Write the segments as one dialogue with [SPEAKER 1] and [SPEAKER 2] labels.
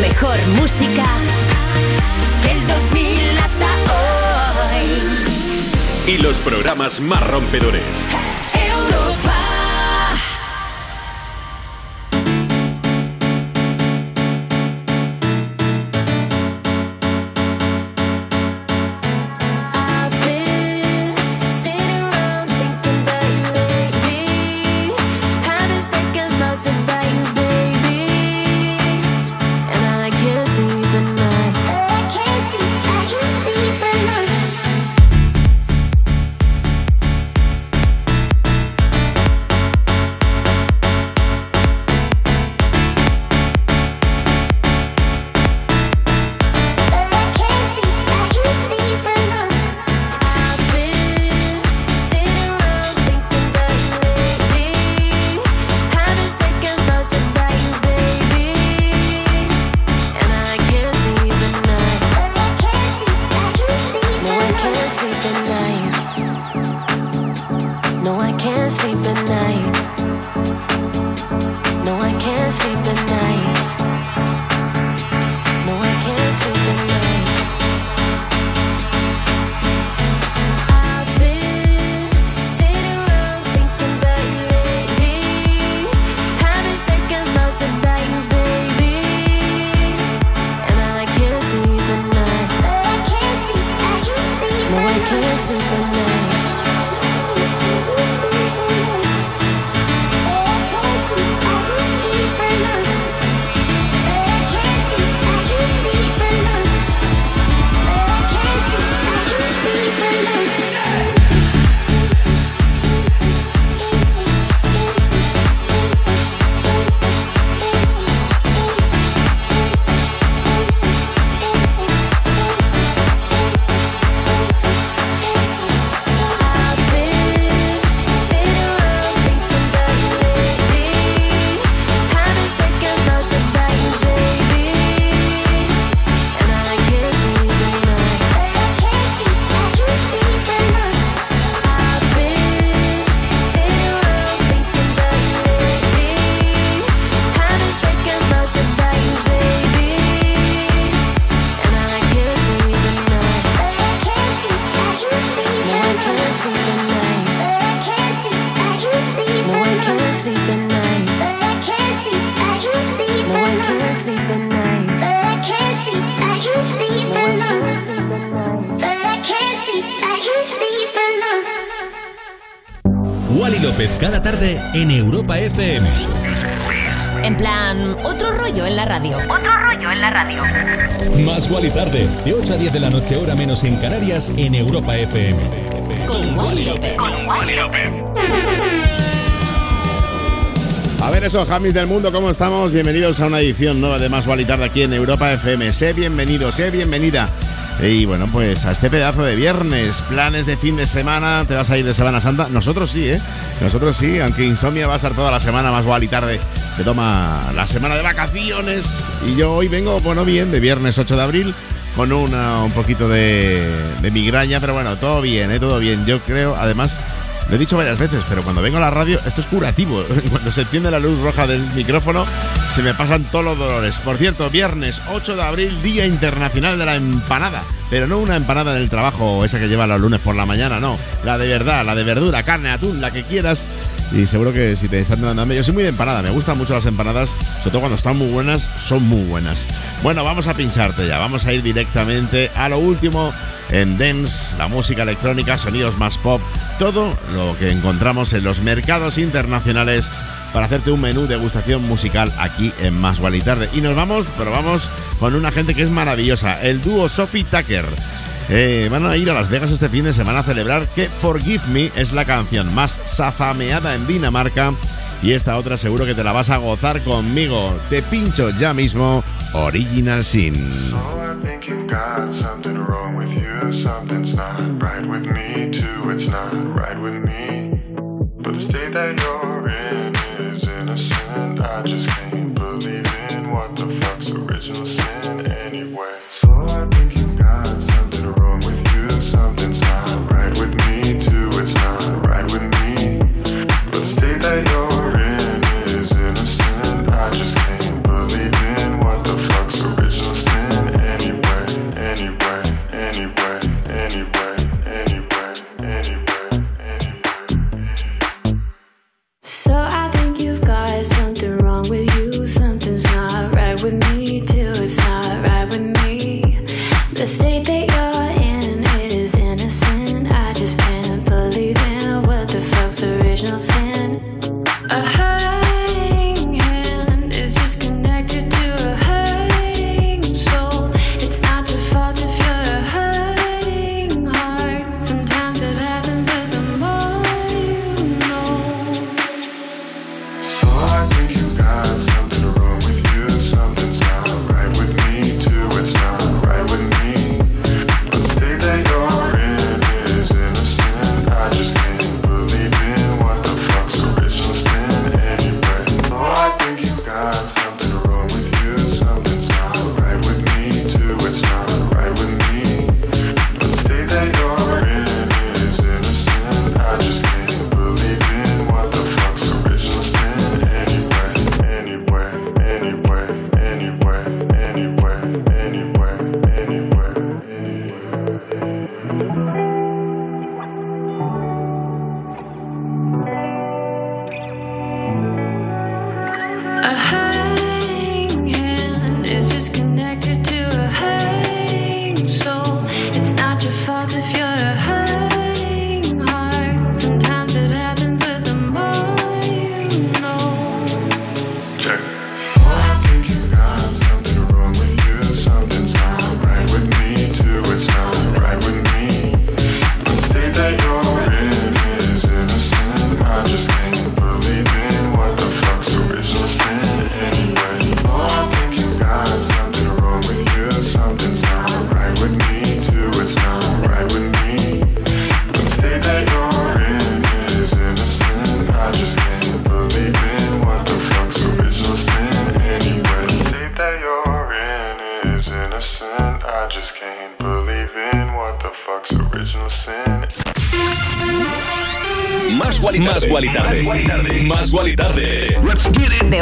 [SPEAKER 1] Mejor música del 2000 hasta hoy.
[SPEAKER 2] Y los programas más rompedores.
[SPEAKER 3] En Europa FM.
[SPEAKER 1] En plan, otro rollo en la radio. Otro rollo en la radio.
[SPEAKER 3] Más y Tarde, de 8 a 10 de la noche, hora menos en Canarias, en Europa FM.
[SPEAKER 1] Con, Wally López.
[SPEAKER 2] Con Wally López.
[SPEAKER 4] A ver eso, Jamis del mundo, ¿cómo estamos? Bienvenidos a una edición nueva de Más y Tarde aquí en Europa FM. Sé bienvenido, sé bienvenida y bueno, pues a este pedazo de viernes, planes de fin de semana, ¿te vas a ir de Semana Santa? Nosotros sí, ¿eh? Nosotros sí, aunque Insomnia va a estar toda la semana más igual y tarde. Se toma la semana de vacaciones y yo hoy vengo, bueno, bien, de viernes 8 de abril, con una, un poquito de, de migraña, pero bueno, todo bien, ¿eh? Todo bien. Yo creo, además, lo he dicho varias veces, pero cuando vengo a la radio, esto es curativo. Cuando se enciende la luz roja del micrófono, se me pasan todos los dolores. Por cierto, viernes 8 de abril, Día Internacional de la Empanada. Pero no una empanada en el trabajo, esa que lleva los lunes por la mañana, no. La de verdad, la de verdura, carne, atún, la que quieras. Y seguro que si te están dando yo soy muy de empanada, me gustan mucho las empanadas, sobre todo cuando están muy buenas, son muy buenas. Bueno, vamos a pincharte ya, vamos a ir directamente a lo último en dance, la música electrónica, sonidos más pop, todo lo que encontramos en los mercados internacionales para hacerte un menú de gustación musical aquí en Más y Tarde. Y nos vamos, pero vamos con una gente que es maravillosa, el dúo Sophie Tucker. Eh, van a ir a Las Vegas este fin de semana a celebrar que Forgive Me es la canción más safameada en Dinamarca y esta otra seguro que te la vas a gozar conmigo. Te pincho ya mismo Original Sin. something's not right with me too. It's not right with me. But the state that you're in is innocent. I just can't believe in what the fuck's original sin anyway. So I think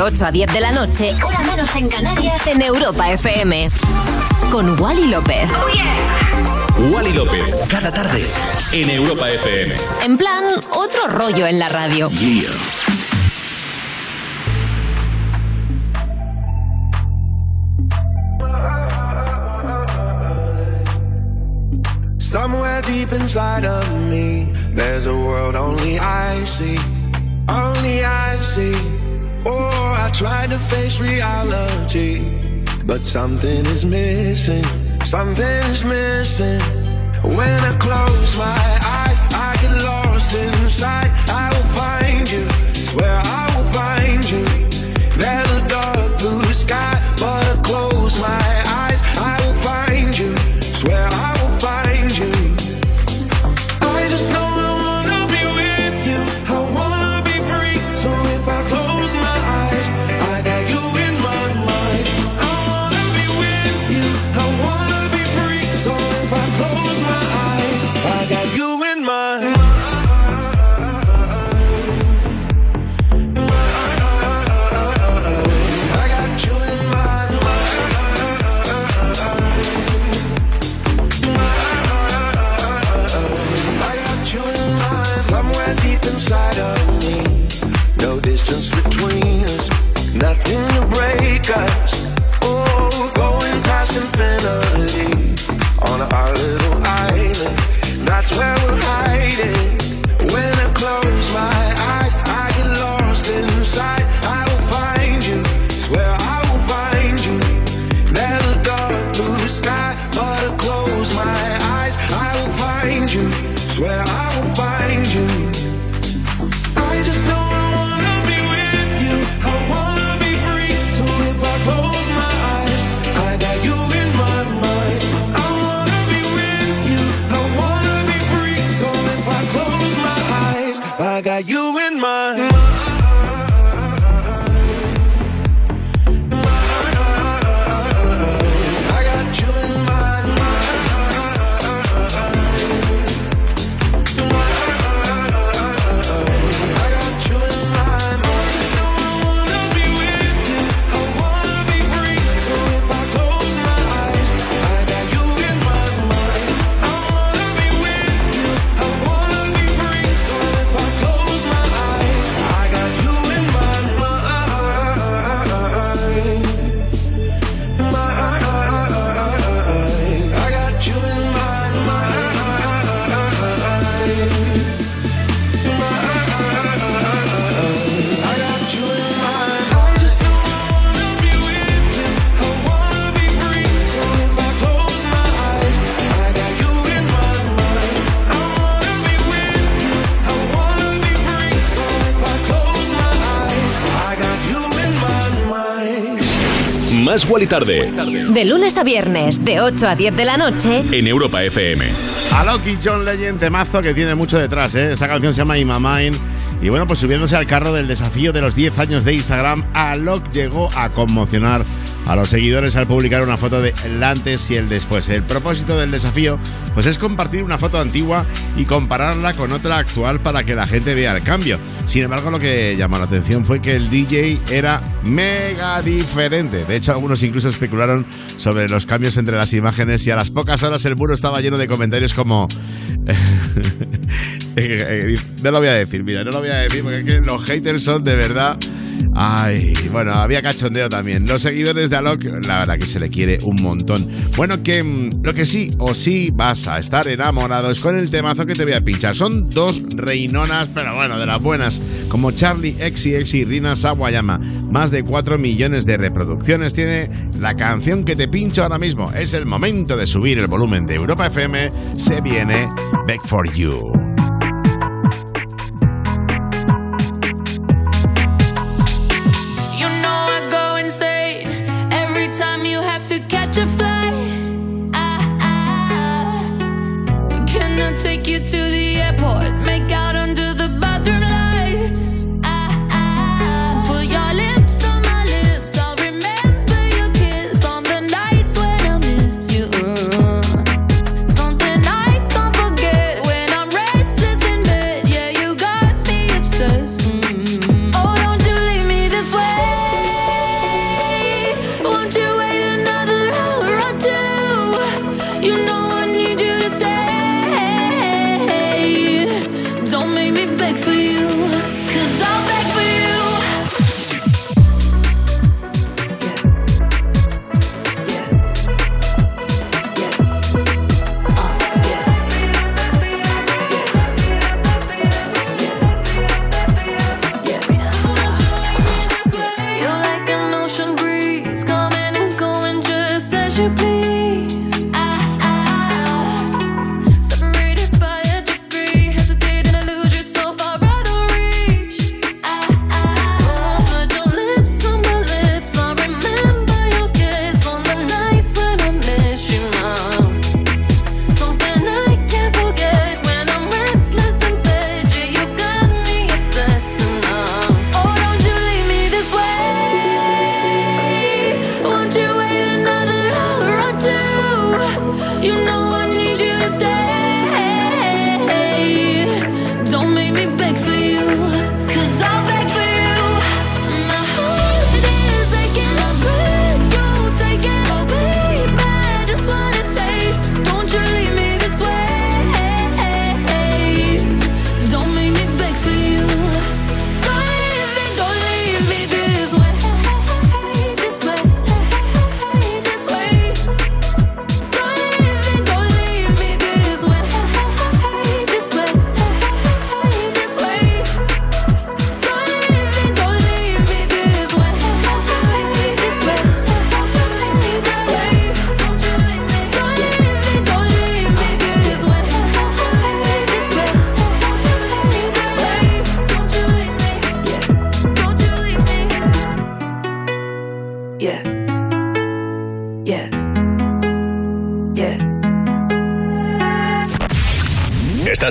[SPEAKER 1] 8 a 10 de la noche, hora menos en Canarias, en Europa FM. Con Wally López.
[SPEAKER 3] Oh, Wally López, cada tarde, en Europa FM.
[SPEAKER 1] En plan, otro rollo en la radio.
[SPEAKER 5] Somewhere deep inside of me, there's a world only I see. Only I see. Oh, I tried to face reality, but something is missing. Something is missing. When I close my eyes, I get lost inside. I will find you. Swear I
[SPEAKER 3] Más y Tarde.
[SPEAKER 1] De lunes a viernes, de 8 a 10 de la noche.
[SPEAKER 3] En Europa FM.
[SPEAKER 4] Alok y John Legend, temazo que tiene mucho detrás, ¿eh? Esa canción se llama In Mind. Y bueno, pues subiéndose al carro del desafío de los 10 años de Instagram, Alok llegó a conmocionar
[SPEAKER 6] a los seguidores al publicar una foto del antes y el después. El propósito del desafío pues es compartir una foto antigua y compararla con otra actual para que la gente vea el cambio. Sin embargo, lo que llamó la atención fue que el DJ era mega diferente. De hecho, algunos incluso especularon sobre los cambios entre las imágenes y a las pocas horas el muro estaba lleno de comentarios como... Eh, no lo voy a decir, mira, no lo voy a decir porque los haters son de verdad Ay, bueno, había cachondeo también. Los seguidores de Alok, la verdad que se le quiere un montón. Bueno, que mm, lo que sí o sí vas a estar enamorado es con el temazo que te voy a pinchar. Son dos reinonas, pero bueno, de las buenas, como Charlie XCX y Rina Sawayama. Más de 4 millones de reproducciones tiene la canción que te pincho ahora mismo. Es el momento de subir el volumen de Europa FM. Se viene Back for You.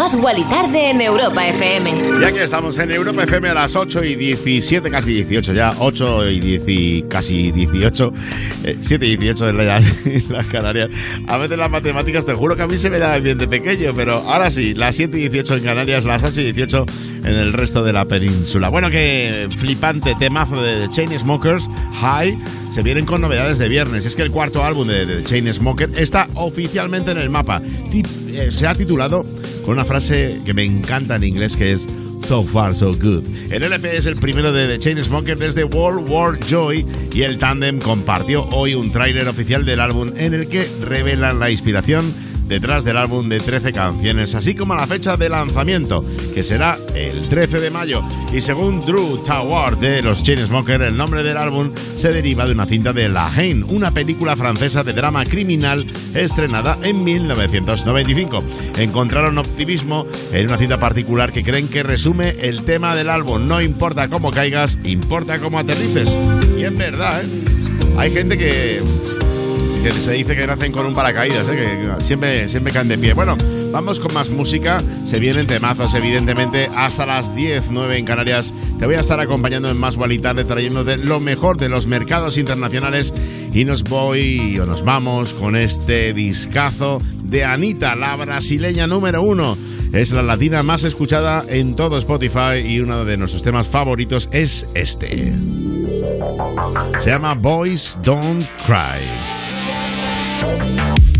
[SPEAKER 1] Más y Tarde en Europa FM.
[SPEAKER 4] Ya que estamos en Europa FM a las 8 y 17, casi 18 ya, 8 y 10, casi 18, 7 y 18 en las, las Canarias. A veces las matemáticas, te juro que a mí se me da bien de pequeño, pero ahora sí, las 7 y 18 en Canarias, las 8 y 18 en el resto de la península. Bueno, que flipante temazo de The Chain Smokers, High, se vienen con novedades de viernes. Es que el cuarto álbum de The Chain Smokers está oficialmente en el mapa. Eh, se ha titulado con una frase que me encanta en inglés que es So Far So Good. El LP es el primero de The Chainsmokers desde World War Joy y el Tandem compartió hoy un tráiler oficial del álbum en el que revelan la inspiración detrás del álbum de 13 canciones, así como la fecha de lanzamiento, que será el 13 de mayo. Y según Drew Tower de los Chainsmokers, el nombre del álbum se deriva de una cinta de La Haine, una película francesa de drama criminal estrenada en 1995. Encontraron optimismo en una cinta particular que creen que resume el tema del álbum. No importa cómo caigas, importa cómo aterrices. Y es verdad, ¿eh? Hay gente que que se dice que nacen con un paracaídas, ¿eh? que siempre, siempre caen de pie. Bueno, vamos con más música. Se vienen temazos, evidentemente, hasta las 10, 9 en Canarias. Te voy a estar acompañando en Más Tarde, trayéndote lo mejor de los mercados internacionales. Y nos voy, o nos vamos, con este discazo de Anita, la brasileña número uno. Es la latina más escuchada en todo Spotify y uno de nuestros temas favoritos es este. Se llama Boys Don't Cry.
[SPEAKER 6] Música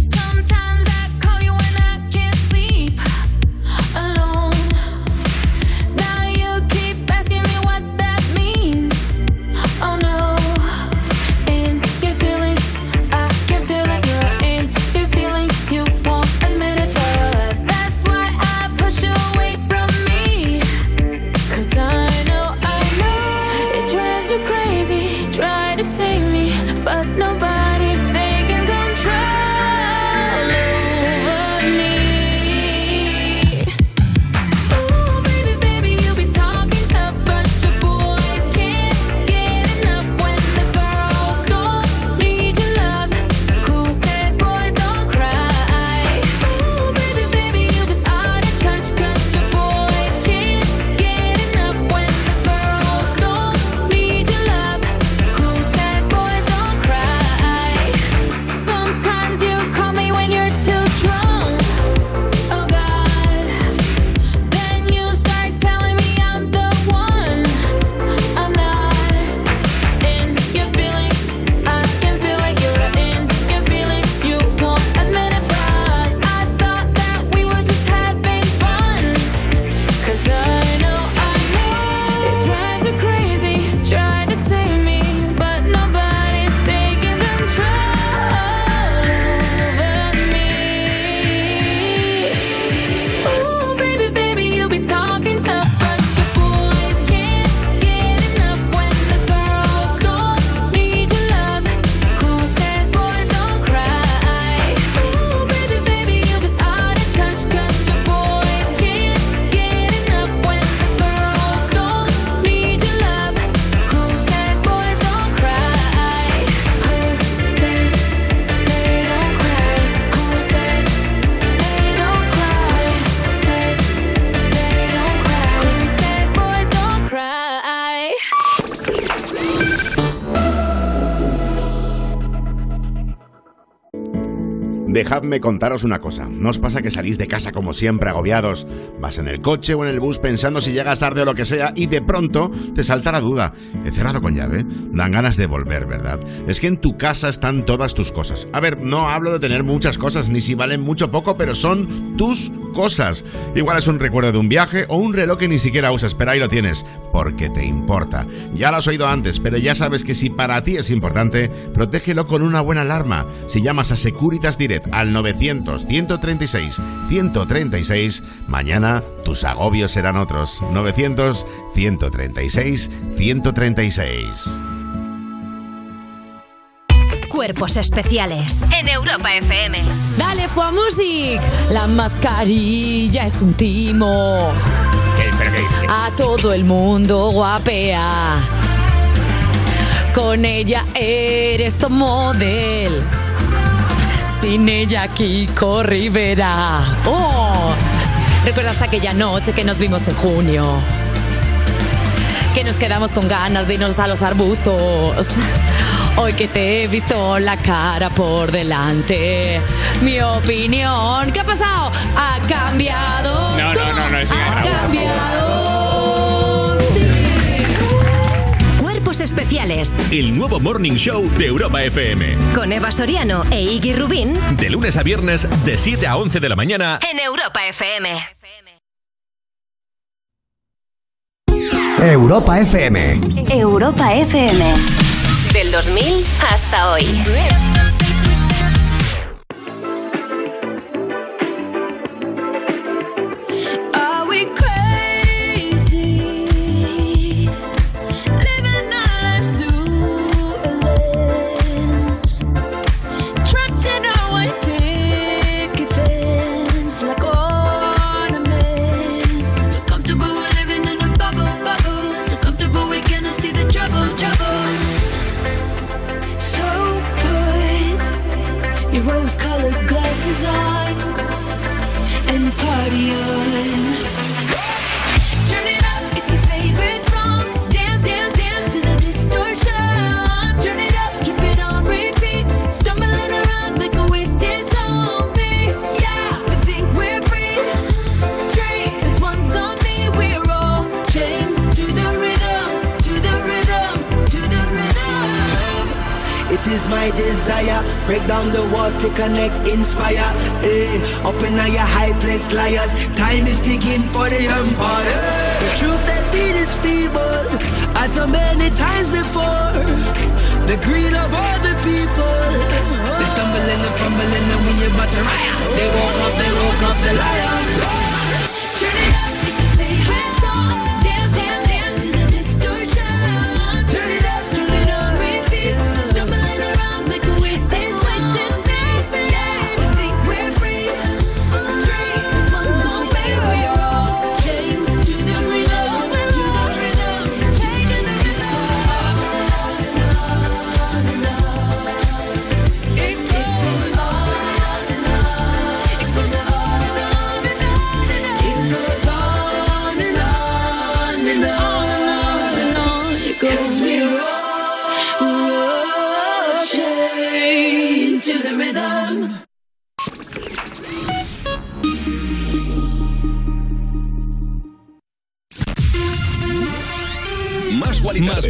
[SPEAKER 4] dejadme contaros una cosa. ¿No os pasa que salís de casa como siempre agobiados? Vas en el coche o en el bus pensando si llegas tarde o lo que sea y de pronto te salta la duda. He cerrado con llave. Dan ganas de volver, ¿verdad? Es que en tu casa están todas tus cosas. A ver, no hablo de tener muchas cosas, ni si valen mucho o poco, pero son tus cosas. Igual es un recuerdo de un viaje o un reloj que ni siquiera usas, pero ahí lo tienes, porque te importa. Ya lo has oído antes, pero ya sabes que si para ti es importante, protégelo con una buena alarma. Si llamas a Securitas Direct al 900 136 136, mañana tus agobios serán otros. 900 136 136.
[SPEAKER 6] Cuerpos especiales en Europa FM.
[SPEAKER 7] Dale, Fua Music. La mascarilla es un timo. A todo el mundo guapea. Con ella eres tu model. Sin ella, Kiko Rivera. ¡Oh! ¿Recuerdas aquella noche que nos vimos en junio? Que nos quedamos con ganas de irnos a los arbustos. Hoy que te he visto la cara por delante, mi opinión, ¿qué ha pasado? Ha cambiado.
[SPEAKER 8] No, no, no, no, es
[SPEAKER 7] Ha cambiado.
[SPEAKER 6] Cuerpos especiales
[SPEAKER 3] El nuevo Morning Show de Europa FM.
[SPEAKER 6] con Eva Soriano e Iggy Rubín
[SPEAKER 3] De lunes a viernes, de 7 a 11 de la mañana.
[SPEAKER 6] en Europa FM.
[SPEAKER 9] Europa FM.
[SPEAKER 6] Europa FM. Del 2000 hasta hoy.
[SPEAKER 5] Is my desire. Break down the walls to connect, inspire. Eh, up in your high place, liars. Time is ticking for the empire. The truth they feed is feeble, as so many times before. The greed of all the people. They stumble and fumble and we about to riot. They woke up, they woke up the lions.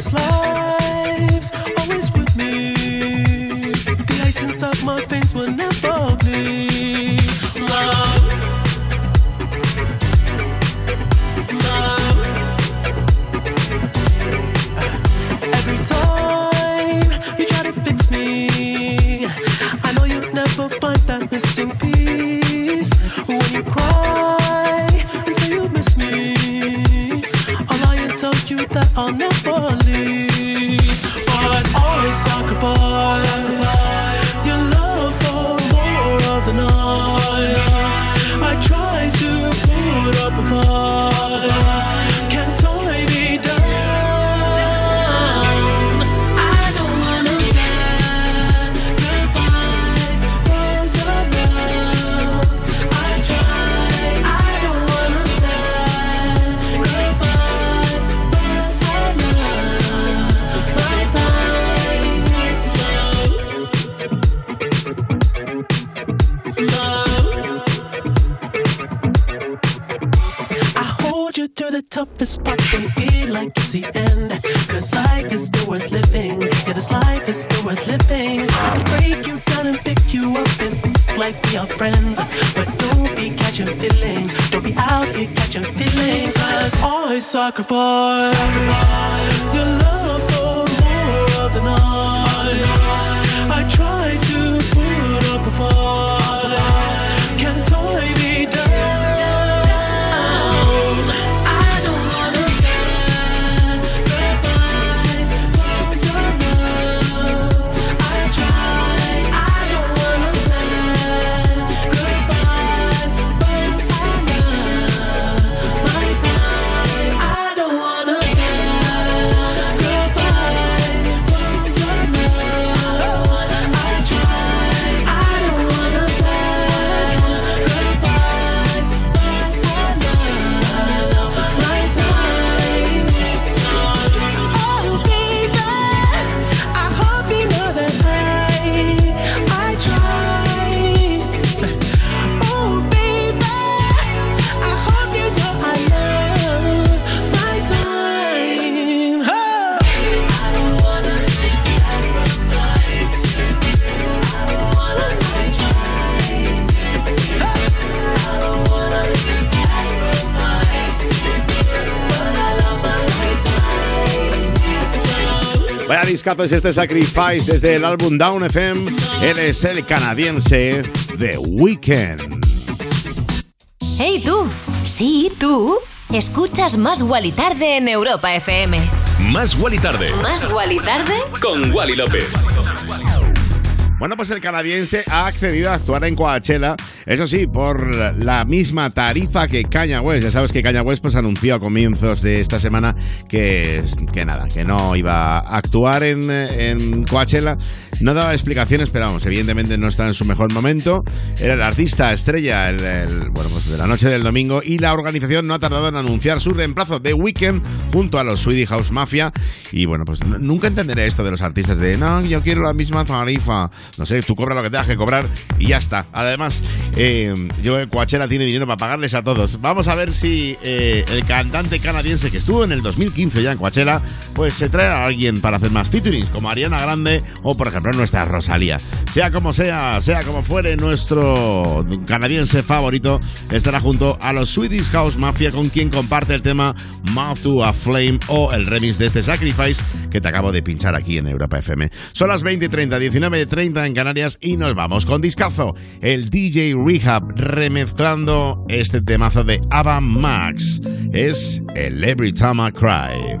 [SPEAKER 10] This life's always with me. The ice inside my veins will never bleed. Love. Love. Every time you try to fix me, I know you'll never find that missing piece. When you cry and say you miss me, lie and tell you that I'll I sacrifice
[SPEAKER 4] Vaya discazo es este Sacrifice desde el álbum Down FM. Él es el canadiense The Weeknd.
[SPEAKER 1] Hey tú, sí tú, escuchas Más Wally Tarde en Europa FM.
[SPEAKER 2] Más Wally Tarde.
[SPEAKER 1] Más Wally Tarde
[SPEAKER 2] Con Wally López.
[SPEAKER 4] Bueno, pues el canadiense ha accedido a actuar en Coachella, eso sí, por la misma tarifa que Kanye West. Ya sabes que Kanye West pues anunció a comienzos de esta semana que, que nada, que no iba a actuar en, en Coachella. No daba explicaciones, pero vamos, evidentemente no está en su mejor momento. Era el artista estrella el, bueno, pues de la noche del domingo y la organización no ha tardado en anunciar su reemplazo de Weekend junto a los Swedish House Mafia. Y bueno, pues nunca entenderé esto de los artistas de no, yo quiero la misma tarifa. No sé, tú cobras lo que tengas que cobrar y ya está. Además, eh, yo creo que Coachella tiene dinero para pagarles a todos. Vamos a ver si eh, el cantante canadiense que estuvo en el 2015 ya en Coachella, pues se trae a alguien para hacer más featurings, como Ariana Grande o, por ejemplo, nuestra Rosalía. Sea como sea, sea como fuere, nuestro canadiense favorito estará junto a los Swedish House Mafia, con quien comparte el tema Mouth to a Flame o el remix de este Sacrifice que te acabo de pinchar aquí en Europa FM. Son las 20.30, 19.30 en Canarias y nos vamos con discazo. El DJ Rehab remezclando este temazo de Ava Max. Es el Every Time I Cry.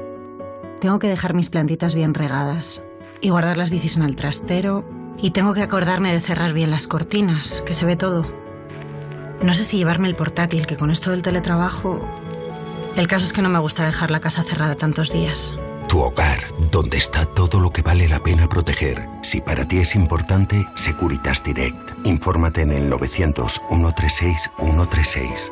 [SPEAKER 11] Tengo que dejar mis plantitas bien regadas y guardar las bicis en el trastero y tengo que acordarme de cerrar bien las cortinas, que se ve todo. No sé si llevarme el portátil, que con esto del teletrabajo... El caso es que no me gusta dejar la casa cerrada tantos días.
[SPEAKER 12] Tu hogar, donde está todo lo que vale la pena proteger. Si para ti es importante, Securitas Direct. Infórmate en el 900 136 136.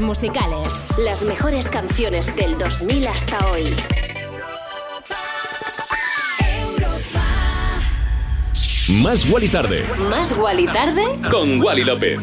[SPEAKER 13] Musicales. Las mejores canciones del 2000 hasta hoy.
[SPEAKER 14] Más Wally Tarde
[SPEAKER 13] Más Wally tarde.
[SPEAKER 14] con Wally López.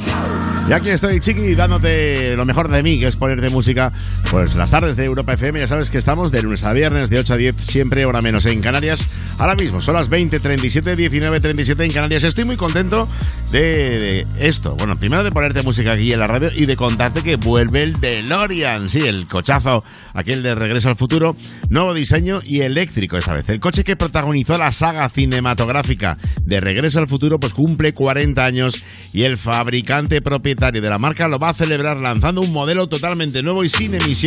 [SPEAKER 4] Y aquí estoy, Chiqui, dándote lo mejor de mí, que es ponerte música, pues las tardes de Europa FM. Ya sabes que estamos de lunes a viernes, de 8 a 10, siempre hora menos en Canarias. Ahora mismo son las 20, 37, 19, 37 en Canarias. Estoy muy contento de, esto. Bueno, primero de ponerte música aquí en la radio y de contarte que vuelve el DeLorean. Sí, el cochazo, aquel de Regreso al Futuro. Nuevo diseño y eléctrico esta vez. El coche que protagonizó la saga cinematográfica de Regreso al Futuro, pues cumple 40 años y el fabricante propietario de la marca lo va a celebrar lanzando un modelo totalmente nuevo y sin emisiones.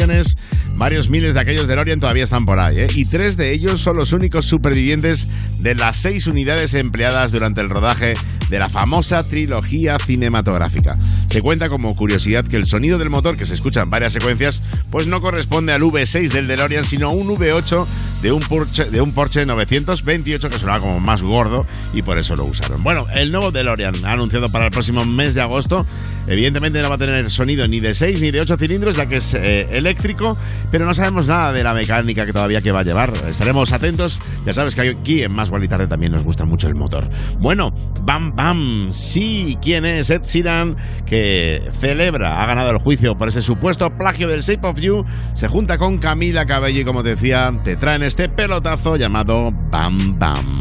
[SPEAKER 4] Varios miles de aquellos DeLorean todavía están por ahí, ¿eh? y tres de ellos son los únicos supervivientes de las seis unidades empleadas durante el rodaje de la famosa trilogía cinematográfica. Se cuenta como curiosidad que el sonido del motor que se escucha en varias secuencias pues no corresponde al V6 del DeLorean, sino a un V8 de un Porsche, de un Porsche 928 que sonaba como más gordo y por eso lo usaron. Bueno, el nuevo DeLorean anunciado para el próximo mes de agosto, evidentemente no va a tener sonido ni de 6 ni de 8 cilindros, ya que es eh, eléctrico, pero no sabemos nada de la mecánica que todavía que va a llevar. Estaremos atentos, ya sabes que aquí en Más y también nos gusta mucho el motor. Bueno, bam bam, sí, ¿quién es Ed Sheeran? Que celebra, ha ganado el juicio por ese supuesto plagio del Shape of You, se junta con Camila Cabello y como te decía, te traen este pelotazo llamado Bam Bam.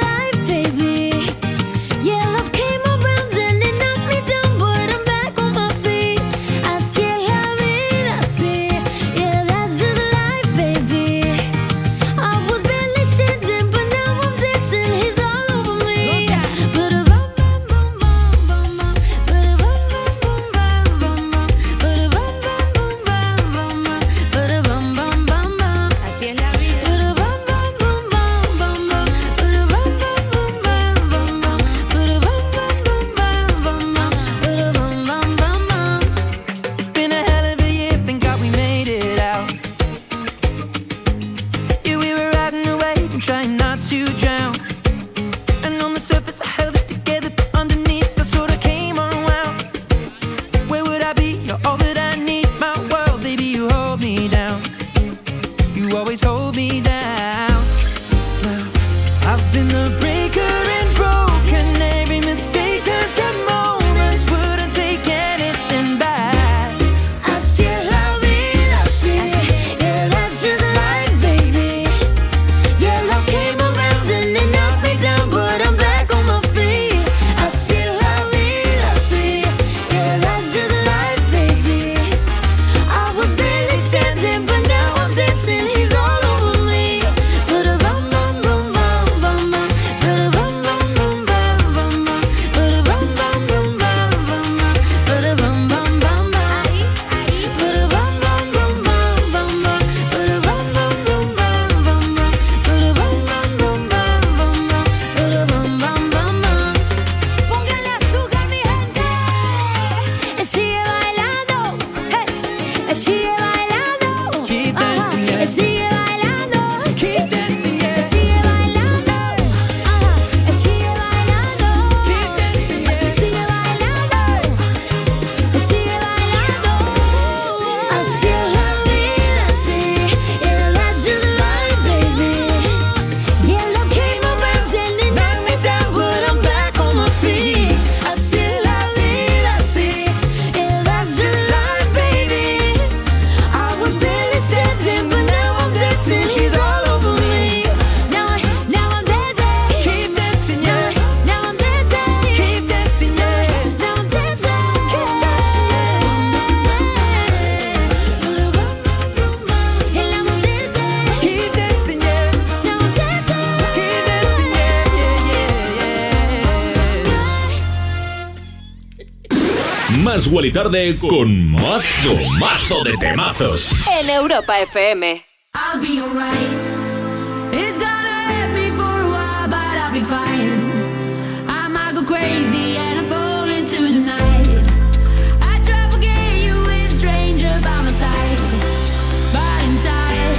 [SPEAKER 14] y Tarde con mazo, mazo de temazos.
[SPEAKER 1] En Europa FM.
[SPEAKER 13] I'll be alright. It's gonna hurt me for a while, but I'll be fine. I might go crazy and I fall into the night. I try to forget you with a stranger by my side, but in time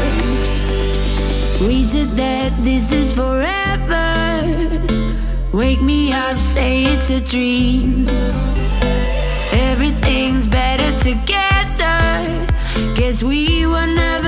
[SPEAKER 13] we said that this is forever. Wake me up, say it's a dream. Everything's better together. Guess we were never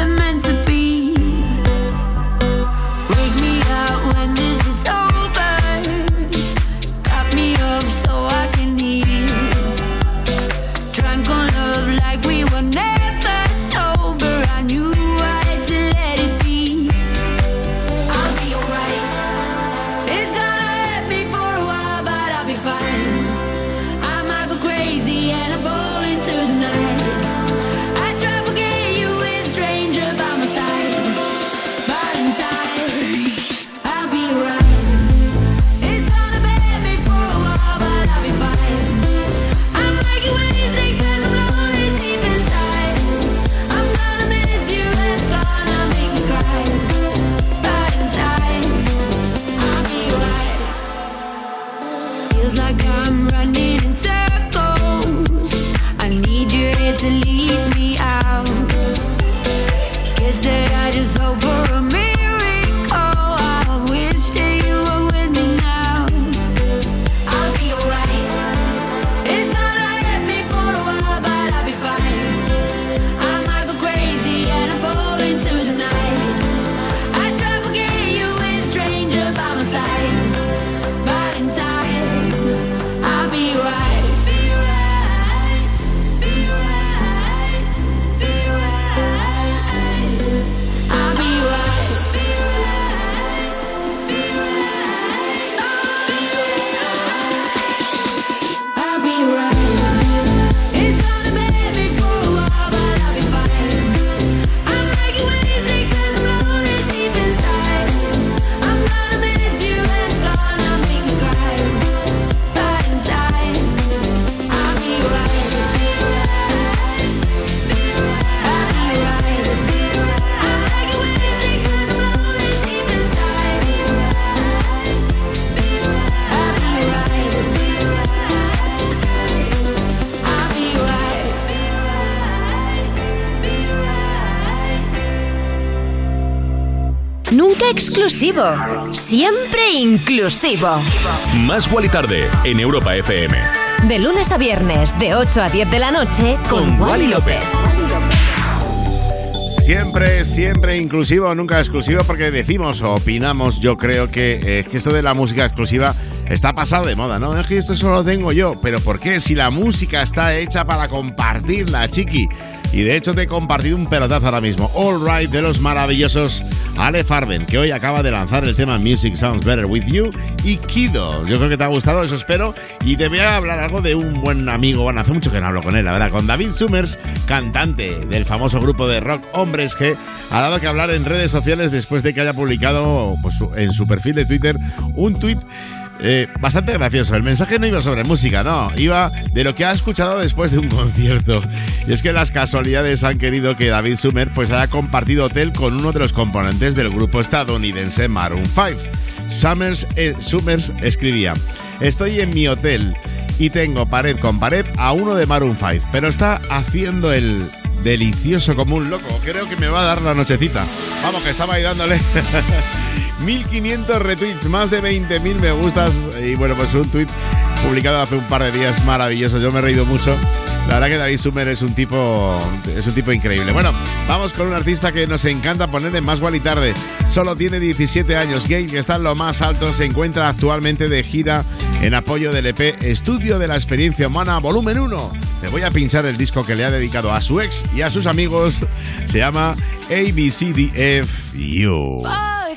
[SPEAKER 1] Siempre inclusivo.
[SPEAKER 2] Más Wally Tarde en Europa FM.
[SPEAKER 1] De lunes a viernes, de 8 a 10 de la noche, con, Wally López.
[SPEAKER 4] Siempre, siempre inclusivo, nunca exclusivo, porque decimos o opinamos, yo creo que, eh, que esto de la música exclusiva está pasado de moda, ¿no? Es que esto solo lo tengo yo, pero ¿por qué? Si la música está hecha para compartirla, chiqui. Y de hecho te he compartido un pelotazo ahora mismo. All Right de los maravillosos Ale Farben, que hoy acaba de lanzar el tema Music Sounds Better With You y Kido. Yo creo que te ha gustado, eso espero. Y te voy a hablar algo de un buen amigo. Bueno, hace mucho que no hablo con él, la verdad. Con David Summers, cantante del famoso grupo de rock Hombres G, ha dado que hablar en redes sociales después de que haya publicado pues, en su perfil de Twitter un tweet eh, bastante gracioso. El mensaje no iba sobre música, no, iba de lo que ha escuchado después de un concierto. Y es que las casualidades han querido que David Summer pues haya compartido hotel con uno de los componentes del grupo estadounidense Maroon 5. Summers, eh, Summers escribía, estoy en mi hotel y tengo pared con pared a uno de Maroon 5, pero está haciendo el delicioso como un loco. Creo que me va a dar la nochecita. Vamos, que estaba ahí dándole 1500 retweets, más de 20.000 me gustas y bueno, pues un tweet publicado hace un par de días maravilloso. Yo me he reído mucho. La verdad que David Sumer es un tipo es un tipo increíble. Bueno, vamos con un artista que nos encanta poner en más y tarde. Solo tiene 17 años, gay, que está en lo más alto, se encuentra actualmente de gira en apoyo del EP Estudio de la Experiencia Humana Volumen 1. Te voy a pinchar el disco que le ha dedicado a su ex y a sus amigos. Se llama ABCDFU.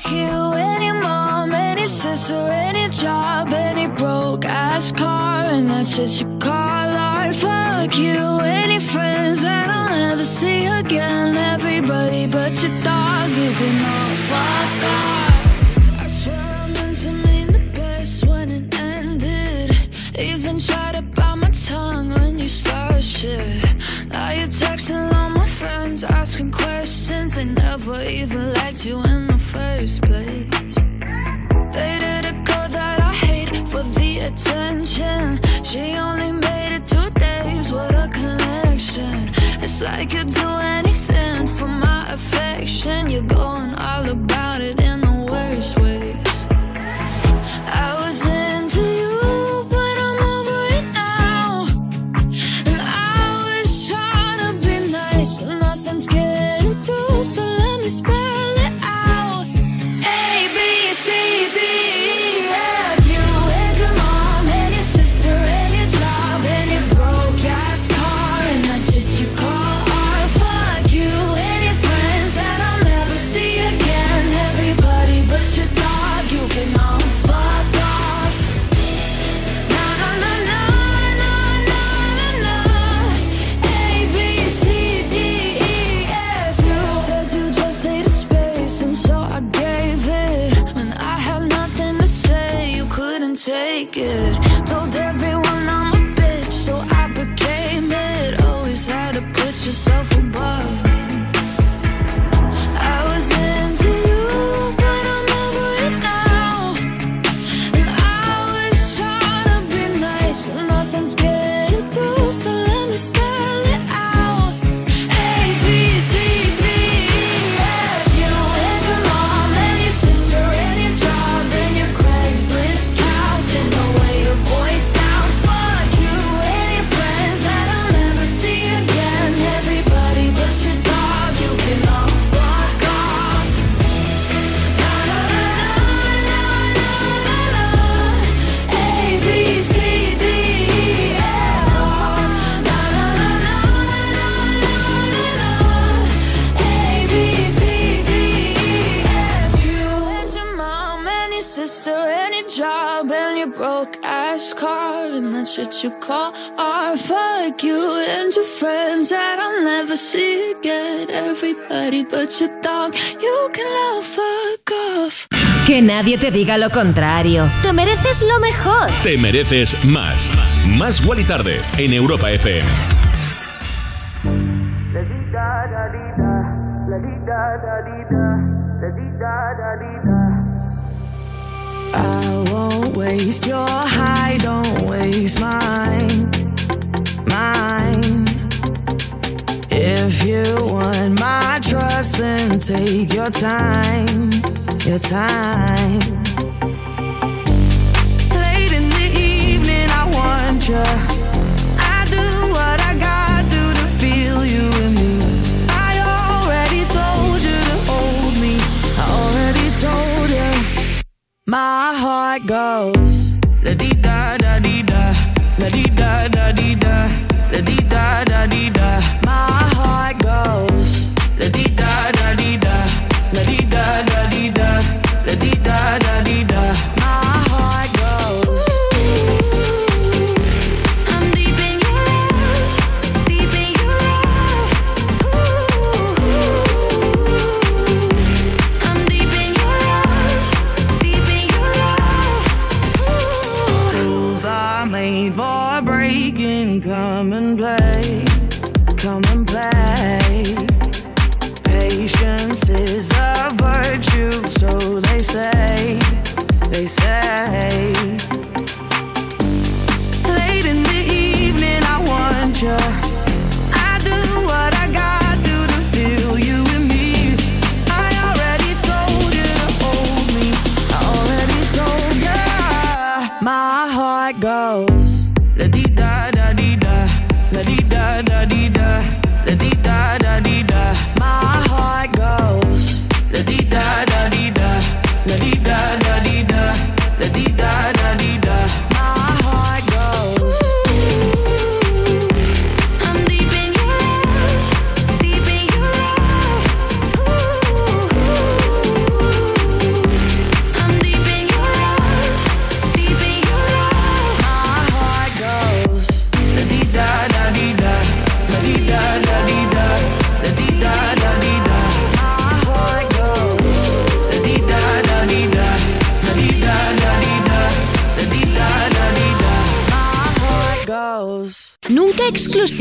[SPEAKER 13] Fuck you, any mom, any sister, any job, any broke ass car, and that shit you call art. Fuck you, any friends that I'll never see again. Everybody but your dog, you can all fuck off. I swear I meant to mean the best when it ended. Even tried to bite my tongue when you started shit. Now you're texting questions. They never even liked you in the first place. Dated a girl that I hate for the attention. She only made it two days, what a connection. It's like you'd do anything for my affection. You're going shit you call art. Fuck you and your friends that I'll never see again. Everybody but your dog, you can all fuck off.
[SPEAKER 1] Que nadie te diga lo contrario. Te mereces lo mejor.
[SPEAKER 2] Te mereces más. Más Wally Tarde en Europa FM.
[SPEAKER 15] Waste your high, don't waste mine. Mine. If you want my trust, then take your time.
[SPEAKER 16] your time. Late in the evening, I want you. My heart goes. La di da da di da, la di da da di da, la di da da di da. My heart goes. La di da da di da, la di da come and play. Patience is a virtue, so they say, they say. Late in the evening, I want you.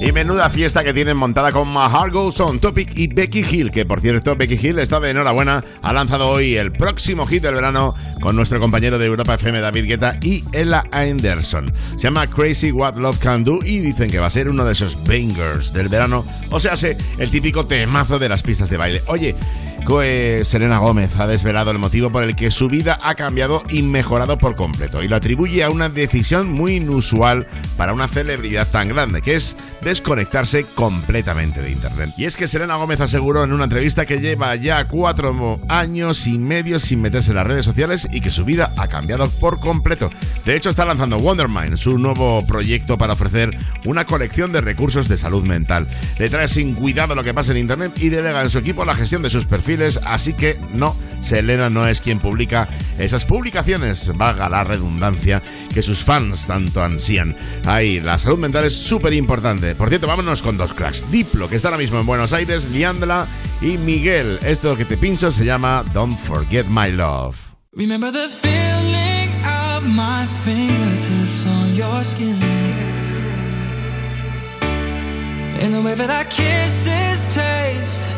[SPEAKER 4] Y menuda fiesta que tienen montada con Goes On Topic y Becky Hill, que por cierto, Becky Hill está de enhorabuena, ha lanzado hoy el próximo hit del verano con nuestro compañero de Europa FM David Guetta y Ella Anderson. Se llama Crazy What Love Can Do y dicen que va a ser uno de esos bangers del verano, o sea, el típico temazo de las pistas de baile. Oye, Coe Selena Gómez ha desvelado el motivo por el que su vida ha cambiado y mejorado por completo y lo atribuye a una decisión muy inusual para una celebridad tan grande, que es desconectarse completamente de Internet. Y es que Selena Gómez aseguró en una entrevista que lleva ya cuatro años y medio sin meterse en las redes sociales y que su vida ha cambiado por completo. De hecho, está lanzando Wondermind, su nuevo proyecto para ofrecer una colección de recursos de salud mental. Le trae sin cuidado lo que pasa en Internet y delega en su equipo la gestión de sus perfiles, así que no, Selena no es quien publica esas publicaciones, valga la redundancia, que sus fans tanto ansían. Ahí, la salud mental es súper importante. Por cierto, vámonos con dos cracks. Diplo, que está ahora mismo en Buenos Aires, Liándala y Miguel. Esto que te pincho se llama Don't Forget My Love.
[SPEAKER 6] Remember the feeling of my fingertips on your skin. And the way that our kisses taste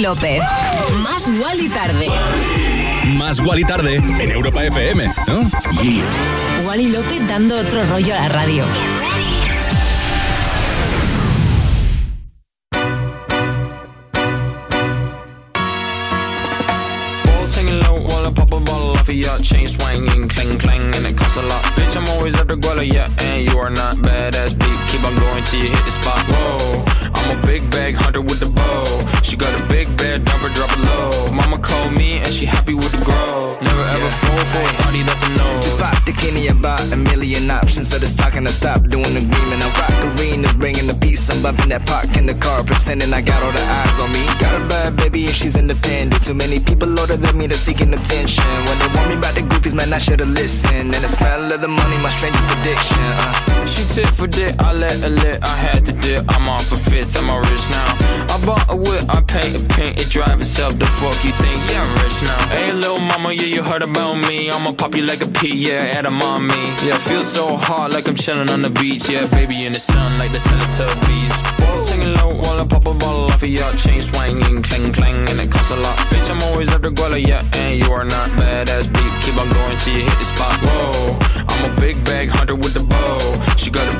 [SPEAKER 1] López. Más Wally tarde.
[SPEAKER 3] Más Wally tarde en Europa FM, ¿no? Yeah.
[SPEAKER 1] Wally López dando otro rollo a la radio.
[SPEAKER 17] Pretending I got all the eyes on me. Got a bad baby and she's independent. Too many people older than me that's seeking attention. When they want me about the goofies, man, I should've listened. And the smell of the money, my strangest addiction. Uh.
[SPEAKER 18] She tit for dick, I let her lit, I had to dip. I'm off a fifth, I'm a rich now. I bought a whip, I paint a paint, it drive itself. The fuck you think? Yeah, I'm rich now. Hey, little mama, yeah, you heard about me. I'ma pop you like a pea, yeah, at a mommy. Yeah, feel so hot like I'm chilling on the beach. Yeah, baby in the sun like the Teletubbies. Balls singing I pop a bottle off of your chain swinging, clang clang, and it costs a lot. Bitch, I'm always at the guala, yeah, and you are not badass beat. Keep on going till you hit the spot. Whoa, I'm a big bag hunter with the bow. She got a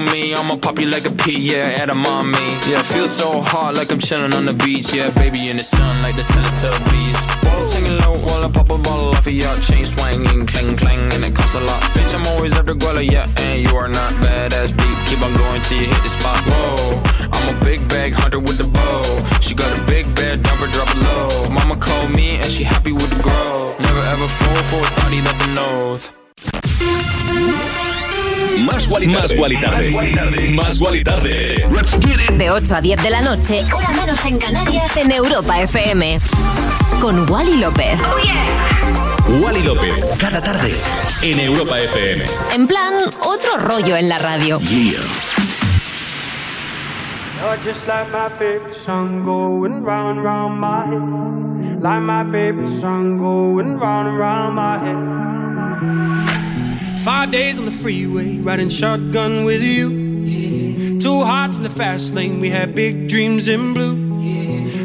[SPEAKER 18] me. I'ma pop you like a pea, yeah, at a mommy. Yeah, feel so hot like I'm chilling on the beach. Yeah, baby in the sun like the Teletubbies. Balls singing low while I pop a bottle off of your chain swinging, clang clang, and it costs a lot. Bitch, I'm always after guala, yeah, and you are not badass beat. Keep on going till you hit the spot. Whoa, I'm a big bag hunter with the bow. She got a big bed, number drop it low. Mama called me and she happy with the grow. Never ever fall for a thotty that's an oath.
[SPEAKER 3] Más Wally Más Wally tarde. Más Wally tarde.
[SPEAKER 1] De 8 a 10 de la noche, hora menos en Canarias, en Europa FM. Con Wally López.
[SPEAKER 3] Wally López, cada tarde en Europa FM.
[SPEAKER 1] En plan, otro rollo en la radio.
[SPEAKER 3] Yeah.
[SPEAKER 15] You're just like my favorite song going round, round my head. Like my favorite song going round and round my head. Five days on the freeway, riding shotgun with you. Two hearts in the fast lane, we had big dreams in blue.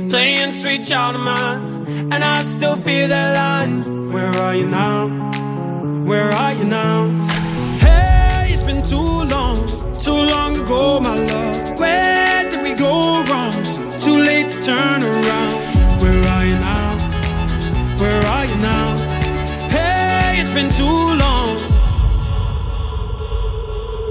[SPEAKER 15] Playing sweet child of mine, and I still feel that line. Where are you now? Where are you now? Hey, it's been too long, too long ago, my love. Where did we go wrong? Too late to turn around. Where are you now? Where are you now? Hey, it's been too long.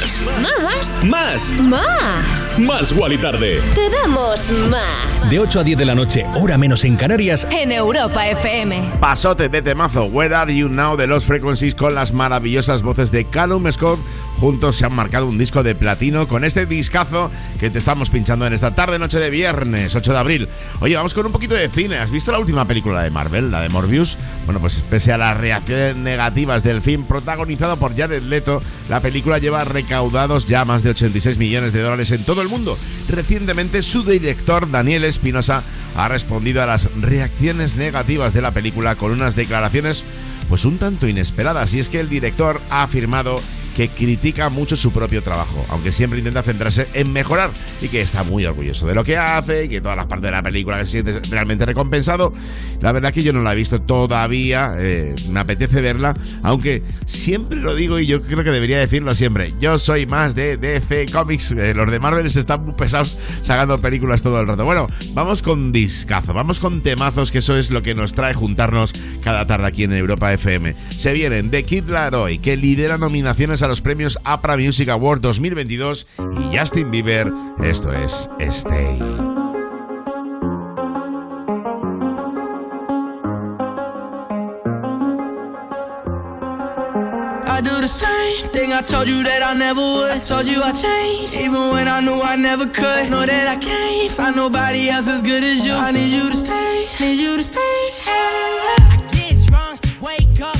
[SPEAKER 14] Más.
[SPEAKER 1] Más.
[SPEAKER 14] Más.
[SPEAKER 1] Más.
[SPEAKER 14] Más Wally Tarde.
[SPEAKER 1] Te damos más.
[SPEAKER 3] De 8 a 10 de la noche, hora menos en Canarias.
[SPEAKER 1] En Europa FM.
[SPEAKER 4] Pasote de temazo, Where Are You Now de Los Frequencies con las maravillosas voces de Callum Scott. Juntos se han marcado un disco de platino con este discazo que te estamos pinchando en esta tarde noche de viernes, 8 de abril. Oye, vamos con un poquito de cine. ¿Has visto la última película de Marvel, la de Morbius? Bueno, pues pese a las reacciones negativas del film protagonizado por Jared Leto, la película lleva recaudados ya más de 86 millones de dólares en todo el mundo. Recientemente su director Daniel Espinosa ha respondido a las reacciones negativas de la película con unas declaraciones pues un tanto inesperadas y es que el director ha afirmado que critica mucho su propio trabajo, aunque siempre intenta centrarse en mejorar y que está muy orgulloso de lo que hace y que todas las partes de la película se siente realmente recompensado. La verdad que yo no la he visto todavía, eh, me apetece verla, aunque siempre lo digo y yo creo que debería decirlo siempre. Yo soy más de DC Comics, eh, los de Marvel están muy pesados sacando películas todo el rato. Bueno, vamos con discazo, vamos con temazos, que eso es lo que nos trae juntarnos cada tarde aquí en Europa FM. Se vienen The Kid Laroi, que lidera nominaciones a los premios APRA Music Award 2022 y Justin Bieber, esto es Stay.
[SPEAKER 6] I do the same thing I told you that I never would. I told you I changed, even when I knew I never could. Know that I can't find nobody else as good as you. I need you to stay, need you to stay. I get drunk, wake up,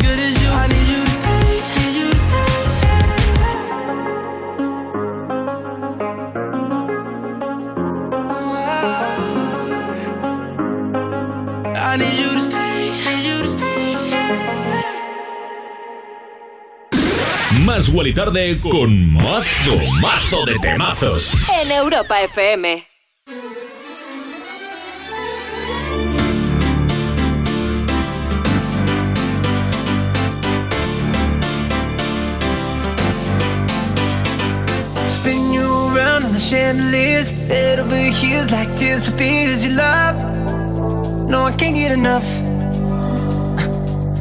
[SPEAKER 14] Más Wally Tarde con mazo, mazo de temazos.
[SPEAKER 1] En Europa FM.
[SPEAKER 19] Spin you around on the chandeliers. Head over heels like tears for fears you love. No, I can't get enough.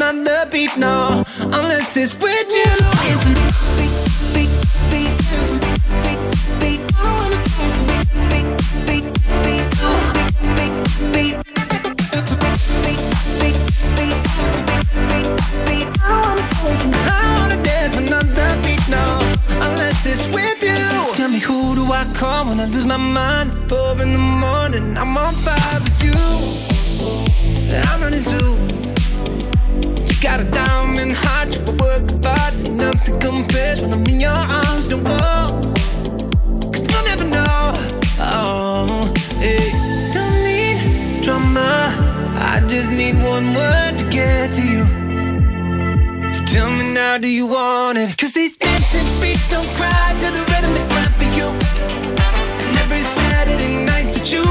[SPEAKER 19] Wanna dance another beat, no, unless it's with you. I wanna dance another beat, no, unless it's with you. Tell me who do I call when I lose my mind?
[SPEAKER 6] pub in the morning. I'm on fire with you. And I'm running too. Got a diamond heart, you work hard, and nothing compares when I'm in your arms. Don't go, cause you'll never know. Oh, hey. Don't need drama. I just need one word to get to you. So tell me now, do you want it? Cause these dancing feet don't cry to the rhythm they cry for you. And every Saturday night that you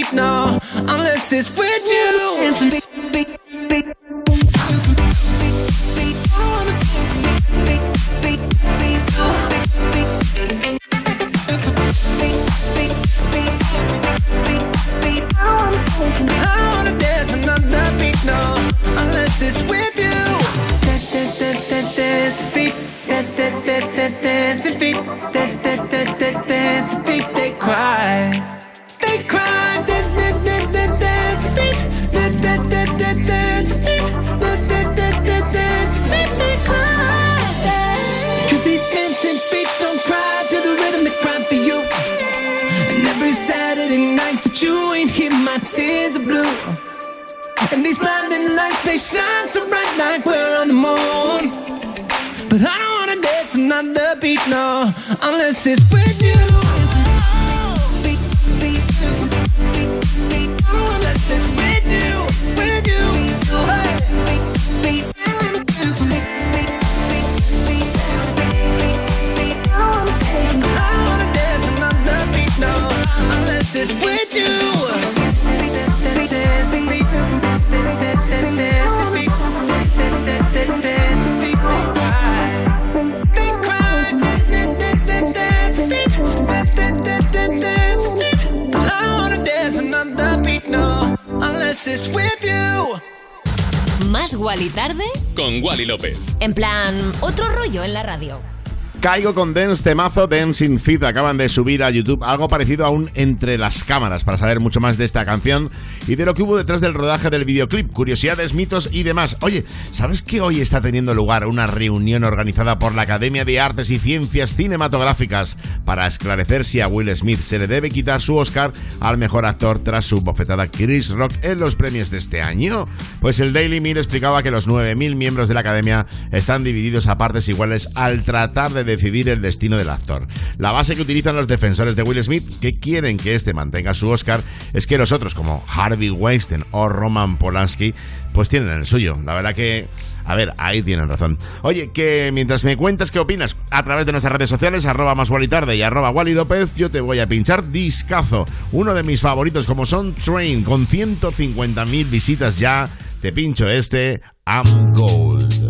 [SPEAKER 6] another beat, no, unless it's with you. Dancing beat, beat, beat. Dancing beat, beat, beat. I wanna dance beat, beat, beat, beat, beat. I wanna dance another beat, no, unless it's with dance another beat, no, unless it's with you. It's I wanna dance another beat, no, unless it's with you.
[SPEAKER 1] Wally tarde.
[SPEAKER 14] Con Wally López.
[SPEAKER 1] En plan, otro rollo en la radio.
[SPEAKER 4] Caigo con Dance, temazo Dancing Feet. Acaban de subir a YouTube algo parecido a un Entre las Cámaras para saber mucho más de esta canción y de lo que hubo detrás del rodaje del videoclip, curiosidades, mitos y demás. Oye, ¿sabes que hoy está teniendo lugar una reunión organizada por la Academia de Artes y Ciencias Cinematográficas para esclarecer si a Will Smith se le debe quitar su Oscar al mejor actor tras su bofetada Chris Rock en los premios de este año? Pues el Daily Mirror explicaba que los 9.000 miembros de la Academia están divididos a partes iguales al tratar de decidir el destino del actor. La base que utilizan los defensores de Will Smith, que quieren que este mantenga su Oscar, es que los otros, como Harvey Weinstein o Roman Polanski, pues tienen el suyo. La verdad que... A ver, ahí tienen razón. Oye, que mientras me cuentas qué opinas a través de nuestras redes sociales, arroba más Wally tarde y arroba Wally López, yo te voy a pinchar discazo. Uno de mis favoritos como son Train, con 150.000 visitas ya. Te pincho este, I'm Gold.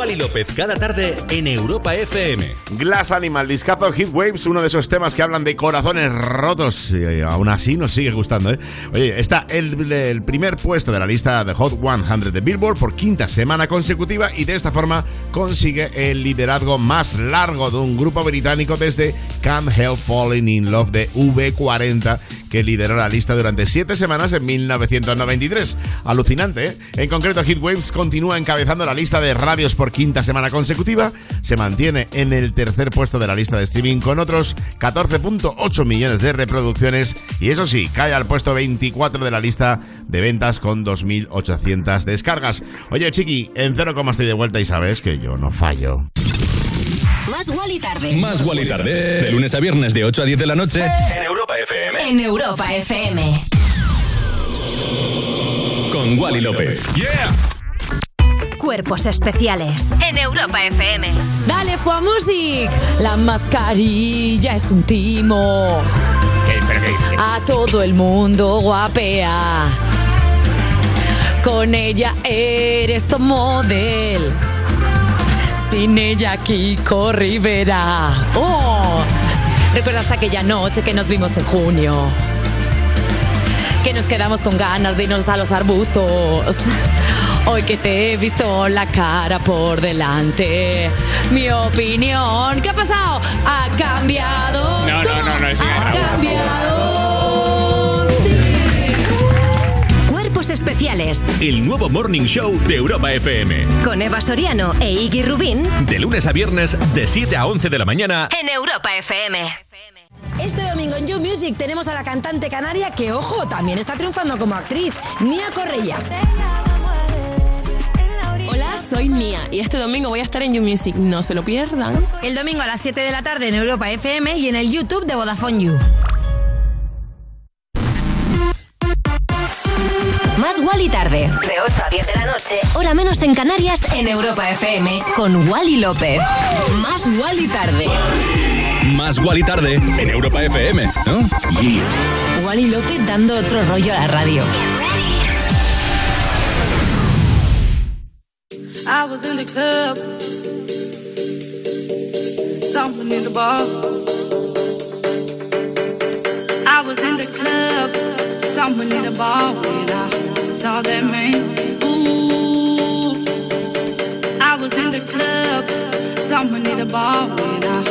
[SPEAKER 1] Wally
[SPEAKER 3] López cada tarde en Europa FM.
[SPEAKER 4] Glass Animal, discazo Heat Waves, uno de esos temas que hablan de corazones rotos. Y aún así nos sigue gustando, ¿eh? Oye, está el, el primer puesto de la lista de Hot 100 de Billboard por quinta semana consecutiva y de esta forma consigue el liderazgo más largo de un grupo británico desde Can't Help Falling in Love de V40 que lideró la lista durante siete semanas en 1993. Alucinante, ¿eh? En concreto, Heat Waves continúa encabezando la lista de radios por quinta semana consecutiva, se mantiene en el tercer puesto de la lista de streaming con otros 14.8 millones de reproducciones y eso sí, cae al puesto 24 de la lista de ventas con 2.800 descargas. Oye, Chiqui, en cero coma estoy de vuelta y sabes que yo no fallo.
[SPEAKER 1] Más Wally tarde.
[SPEAKER 3] Más Wally tarde. De lunes a viernes de 8 a 10 de la noche en Europa FM.
[SPEAKER 1] En Europa FM.
[SPEAKER 3] Con Wally López.
[SPEAKER 1] Cuerpos especiales. En Europa FM.
[SPEAKER 7] Dale, Fua Music. La mascarilla es un timo. A todo el mundo guapea. Con ella eres tu model. Sin ella Kiko Rivera. ¡Oh! ¿Recuerdas aquella noche que nos vimos en junio? Que nos quedamos con ganas de irnos a los arbustos. Hoy que te he visto la cara por delante. Mi opinión, ¿qué ha pasado? Ha cambiado.
[SPEAKER 4] No, no, no, no, es
[SPEAKER 7] Ha cambiado.
[SPEAKER 1] Cuerpos especiales.
[SPEAKER 3] El nuevo Morning Show de Europa FM.
[SPEAKER 1] Con Eva Soriano e Iggy Rubín.
[SPEAKER 3] De lunes a viernes de 7 a 11 de la mañana.
[SPEAKER 1] En Europa FM.
[SPEAKER 20] Este domingo en You Music tenemos a la cantante canaria que, ojo, también está triunfando como actriz, Mía Correia.
[SPEAKER 21] Hola, soy Nia y este domingo voy a estar en You Music. No se lo pierdan.
[SPEAKER 20] El domingo a las 7 de la tarde en Europa FM y en el YouTube de Vodafone You.
[SPEAKER 1] Más Wally tarde. De 8 a 10 de la noche. Hora menos en Canarias. En Europa FM. Con Wally López. Más Wally tarde.
[SPEAKER 3] Más Wally tarde en Europa FM, ¿no?
[SPEAKER 1] Wally López dando otro rollo a la radio.
[SPEAKER 22] I was in the club, someone in the bar. I was in the club, someone in the bar when I saw that man. Ooh, I was in the club, someone in the bar when I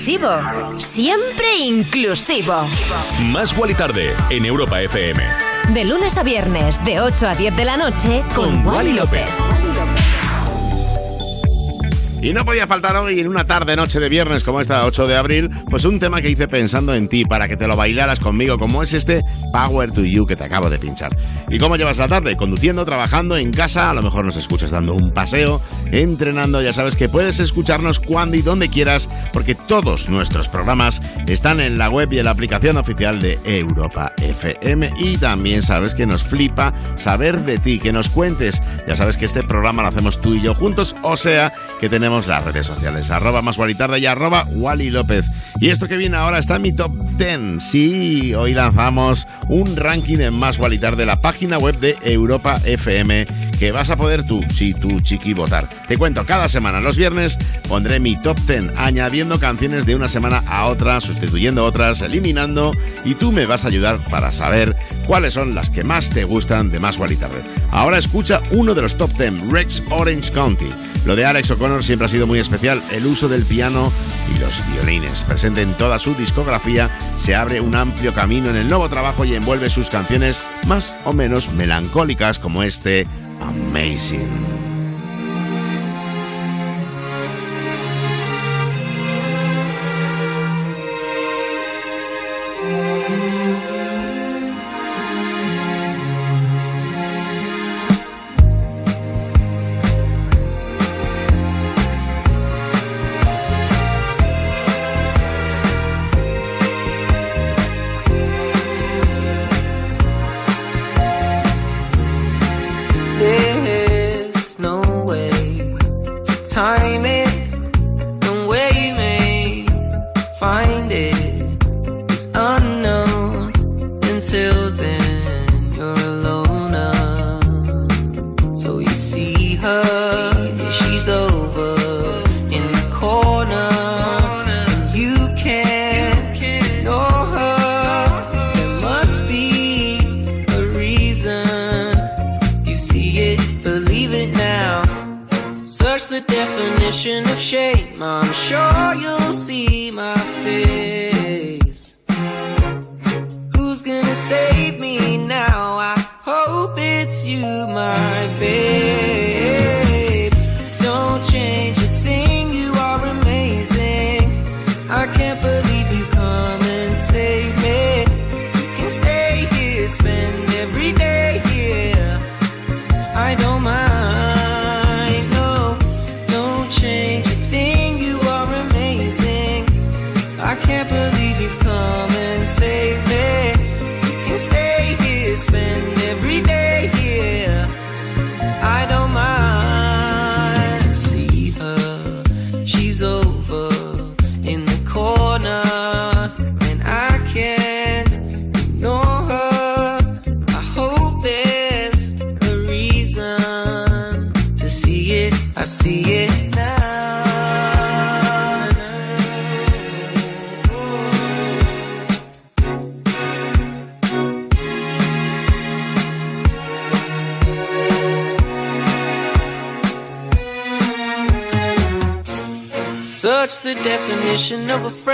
[SPEAKER 1] Exclusivo. Siempre inclusivo.
[SPEAKER 14] Más Wally Tarde en Europa FM.
[SPEAKER 1] De lunes a viernes, de 8 a 10 de la noche, con, Wally López.
[SPEAKER 4] Y no podía faltar hoy en una tarde noche de viernes como esta 8 de abril, pues un tema que hice pensando en ti para que te lo bailaras conmigo, como es este Power to You que te acabo de pinchar. ¿Y cómo llevas la tarde? Conduciendo, trabajando, en casa, a lo mejor nos escuchas dando un paseo, entrenando, ya sabes que puedes escucharnos cuando y donde quieras, porque todos nuestros programas están en la web y en la aplicación oficial de Europa FM. Y también sabes que nos flipa saber de ti, que nos cuentes. Ya sabes que este programa lo hacemos tú y yo juntos, o sea que tenemos las redes sociales, arroba más y arroba Wally López. Y esto que viene ahora está en mi top 10. Sí, hoy lanzamos un ranking en más Wally Tarde, la página web de Europa FM, que vas a poder tú, sí, tú, chiqui, votar. Te cuento, cada semana, los viernes, pondré mi top 10, añadiendo canciones de una semana a otra, sustituyendo otras, eliminando, y tú me vas a ayudar para saber cuáles son las que más te gustan de más Wally Tarde. Ahora escucha uno de los top 10, Rex Orange County. Lo de Alex O'Connor siempre ha sido muy especial. El uso del piano y los violines. Presente en toda su discografía, se abre un amplio camino en el nuevo trabajo y envuelve sus canciones más o menos melancólicas como este Amazing.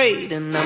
[SPEAKER 23] Afraid, and I'm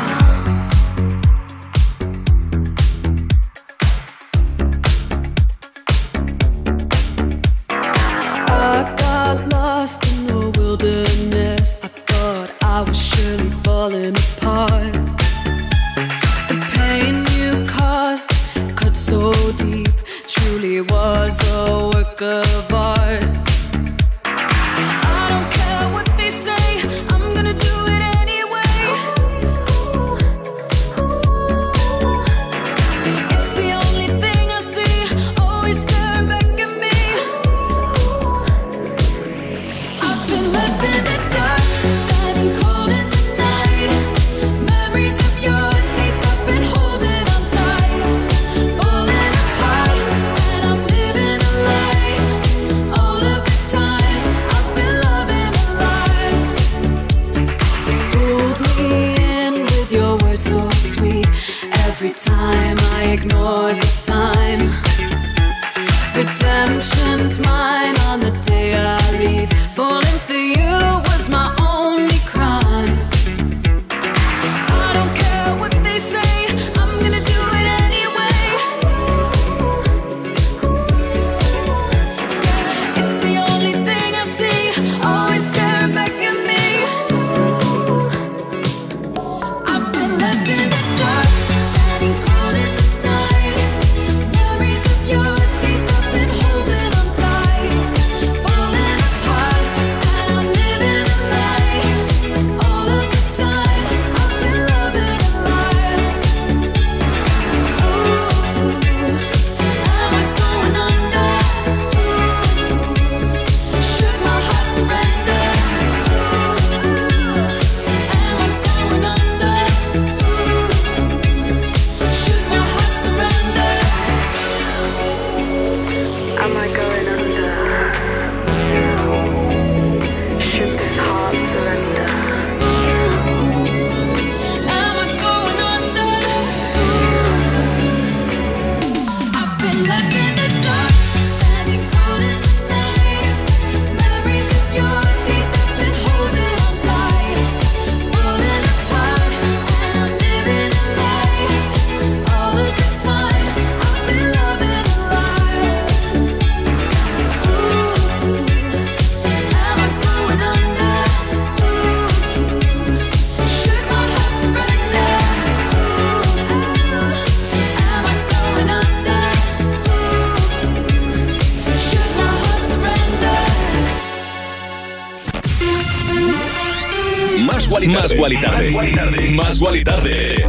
[SPEAKER 2] Wally Más Wally Tarde. Más Wally Tarde.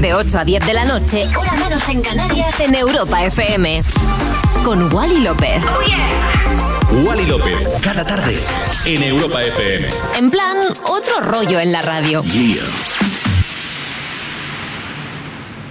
[SPEAKER 1] De 8 a 10 de la noche, hora menos en Canarias, en Europa FM. Con Wally López.
[SPEAKER 2] Wally López. Cada tarde. En Europa FM.
[SPEAKER 1] En plan, otro rollo en la radio.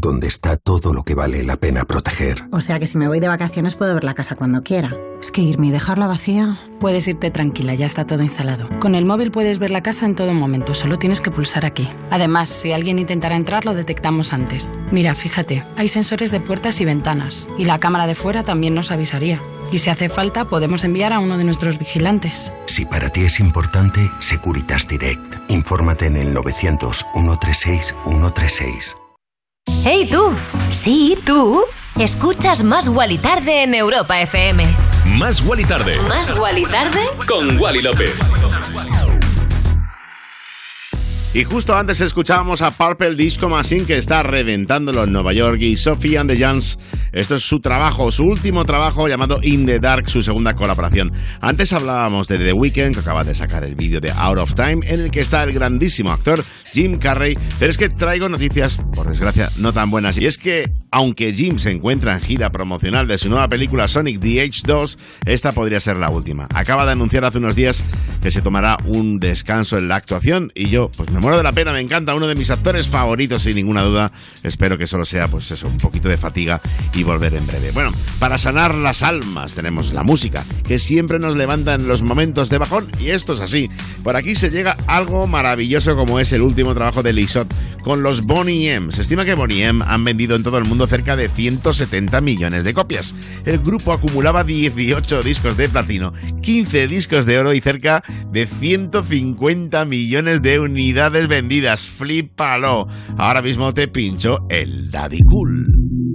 [SPEAKER 12] Donde está todo lo que vale la pena proteger.
[SPEAKER 11] O sea que si me voy de vacaciones puedo ver la casa cuando quiera. Es que irme y dejarla vacía.
[SPEAKER 24] Puedes irte tranquila, ya está todo instalado. Con el móvil puedes ver la casa en todo momento, solo tienes que pulsar aquí. Además, si alguien intentara entrar, lo detectamos antes. Mira, fíjate, hay sensores de puertas y ventanas, y la cámara de fuera también nos avisaría. Y si hace falta, podemos enviar a uno de nuestros vigilantes.
[SPEAKER 12] Si para ti es importante, Securitas Direct. Infórmate en el 900 136 136.
[SPEAKER 1] ¡Hey tú! Sí, tú. Escuchas Más Wally Tarde en Europa FM.
[SPEAKER 2] Más Wally Tarde.
[SPEAKER 1] ¿Más Wally Tarde?
[SPEAKER 2] Con Wally López.
[SPEAKER 4] Y justo antes escuchábamos a Purple Disco Machine que está reventándolo en Nueva York y Sophie and the Jans. Esto es su trabajo, su último trabajo llamado In the Dark, su segunda colaboración. Antes hablábamos de The Weeknd que acaba de sacar el vídeo de Out of Time en el que está el grandísimo actor Jim Carrey. Pero es que traigo noticias, por desgracia, no tan buenas. Y es que aunque Jim se encuentra en gira promocional de su nueva película Sonic the Hedgehog 2, esta podría ser la última. Acaba de anunciar hace unos días que se tomará un descanso en la actuación y yo pues me muero de la pena, me encanta, uno de mis actores favoritos sin ninguna duda. Espero que solo sea pues eso, un poquito de fatiga y volver en breve. Bueno, para sanar las almas tenemos la música, que siempre nos levanta en los momentos de bajón y esto es así. Por aquí se llega algo maravilloso como es el último trabajo de Lisot con los Bonnie M. Se estima que Bonnie M han vendido en todo el mundo cerca de 170 millones de copias. El grupo acumulaba 18 discos de platino, 15 discos de oro y cerca de 150 millones de unidades vendidas. Flipalo. Ahora mismo te pincho el Daddy Cool.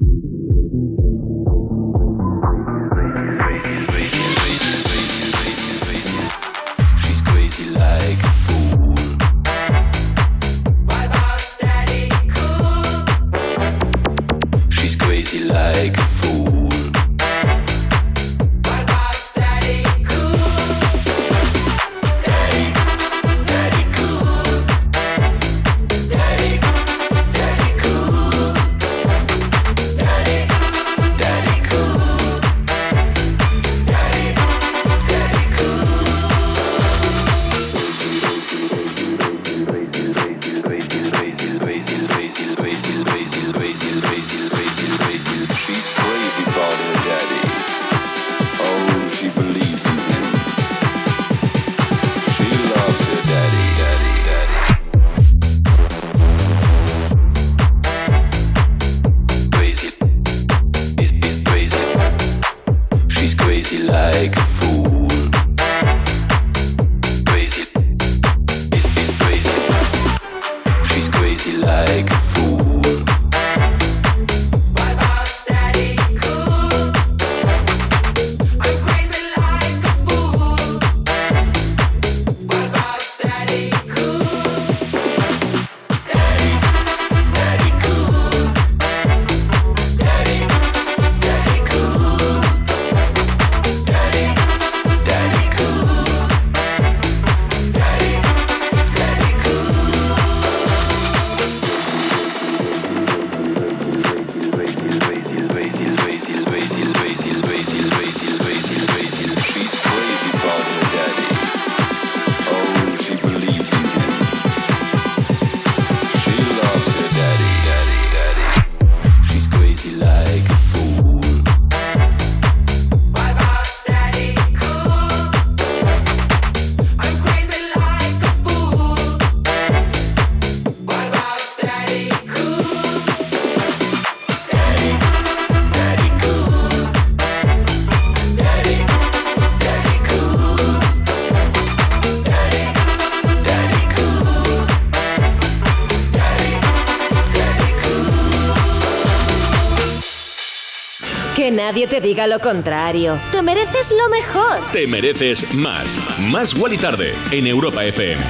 [SPEAKER 1] Nadie te diga lo contrario. Te mereces lo mejor.
[SPEAKER 6] Te mereces más. Más Wally Tarde en Europa FM.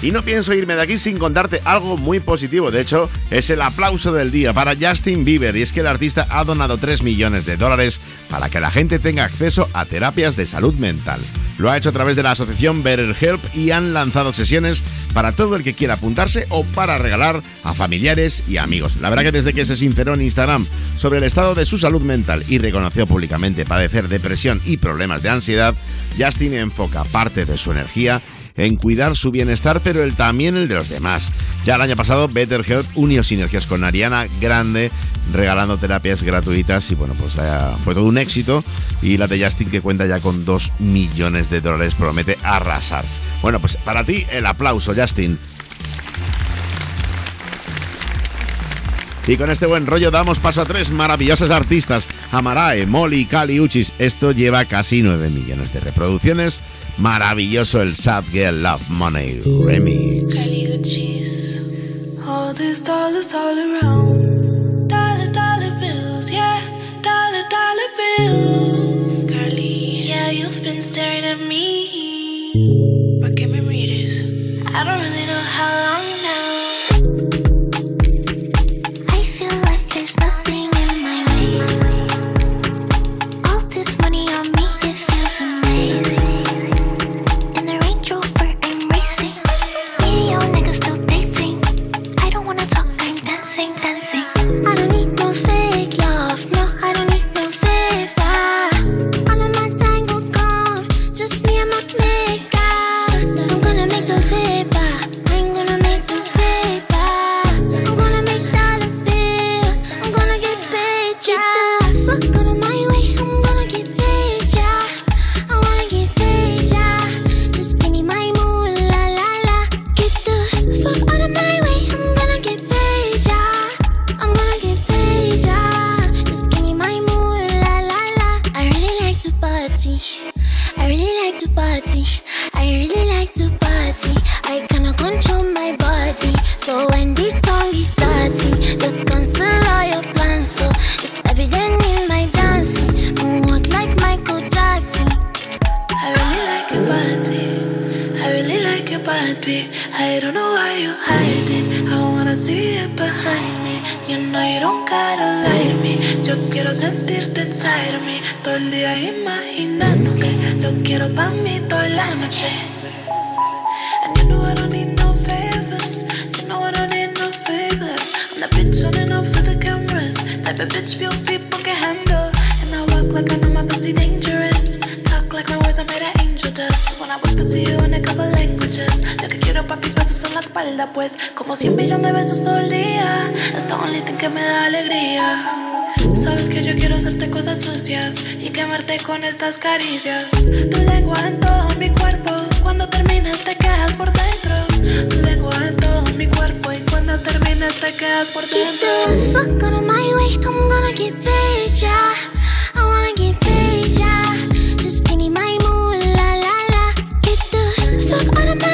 [SPEAKER 4] Y no pienso irme de aquí sin contarte algo muy positivo. De hecho, es el aplauso del día para Justin Bieber. Y es que el artista ha donado 3 millones de dólares para que la gente tenga acceso a terapias de salud mental. Lo ha hecho a través de la asociación BetterHelp y han lanzado sesiones para todo el que quiera apuntarse o para regalar a familiares y amigos. La verdad que desde que se sinceró en Instagram sobre el estado de su salud mental y reconoció públicamente padecer depresión y problemas de ansiedad, Justin enfoca parte de su energía en cuidar su bienestar, pero el, también el de los demás. Ya el año pasado, BetterHelp unió sinergias con Ariana Grande, regalando terapias gratuitas y bueno, pues eh, fue todo un éxito. Y la de Justin, que cuenta ya con 2 millones de dólares, promete arrasar. Bueno, pues para ti el aplauso, Justin. Y con este buen rollo damos paso a tres maravillosas artistas. Amarae, Molly, Kali Uchis. Esto lleva casi 9 millones de reproducciones. Maravilloso el Sad Girl Love Money Remix.
[SPEAKER 25] All these dollars all around. Dollar, dollar bills, yeah. Dollar, dollar bills. Carly. Yeah, you've been staring at me. ¿Para qué me Running off for the cameras. Type of bitch few people can handle. And I walk like I know my pussy dangerous. Talk like my words are made of angel dust. When I whisper to you in a couple languages. Lo que quiero papis besos en la espalda, pues. Como cien millones de besos todo el día. Es the only thing que me da alegría. Sabes que yo quiero hacerte cosas sucias y quemarte con estas caricias. Tu lengua en todo mi cuerpo. Cuando terminas te quedas por dentro. Tu lengua en todo mi cuerpo cuando terminas te quedas por
[SPEAKER 26] Get the
[SPEAKER 25] dentro.
[SPEAKER 26] fuck out of my way. I'm gonna get paid, yeah. I wanna get paid, yeah. Just give me my mood, la la la. Get the fuck out of my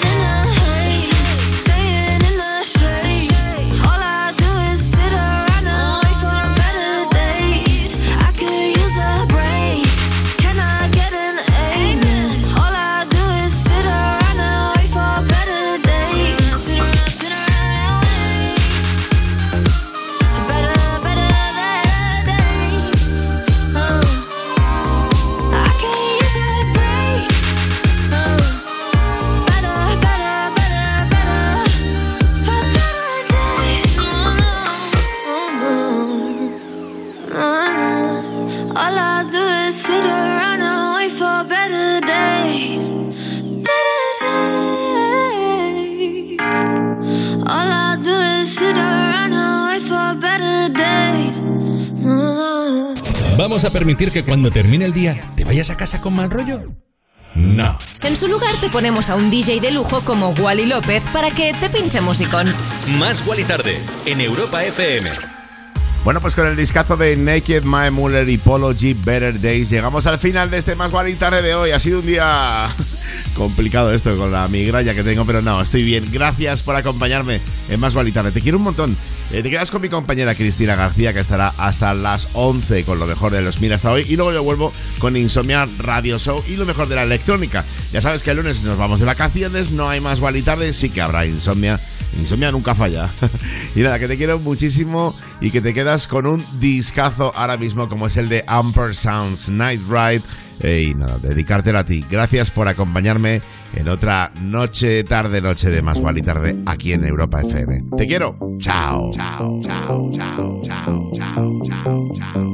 [SPEAKER 6] a
[SPEAKER 3] permitir que cuando termine el día te vayas a casa con mal rollo? No.
[SPEAKER 1] En su lugar te ponemos a un DJ de lujo como Wally López para que te pinche musicón.
[SPEAKER 27] Más Wally Tarde en Europa FM.
[SPEAKER 4] Bueno, pues con el discazo de Naked, Mae Muller y Polo G Better Days llegamos al final de este Más Guay Tarde de hoy. Ha sido un día complicado esto con la migraña que tengo, pero no, estoy bien. Gracias por acompañarme en Más Tarde. Te quiero un montón. Eh, te quedas con mi compañera Cristina García, que estará hasta las 11 con lo mejor de los Mira hasta hoy. Y luego yo vuelvo con Insomnia Radio Show y lo mejor de la electrónica. Ya sabes que el lunes nos vamos de vacaciones, no hay más Guay Tarde, sí que habrá Insomnia. Insomnia nunca falla. y nada, que te quiero muchísimo y que te quedas con un discazo ahora mismo como es el de Amper Sounds Night Ride. Y nada, dedicártelo a ti. Gracias por acompañarme en otra noche, tarde, noche de más y tarde aquí en Europa FM. Te quiero. Chao. Chao, chao, chao, chao, chao, chao, chao,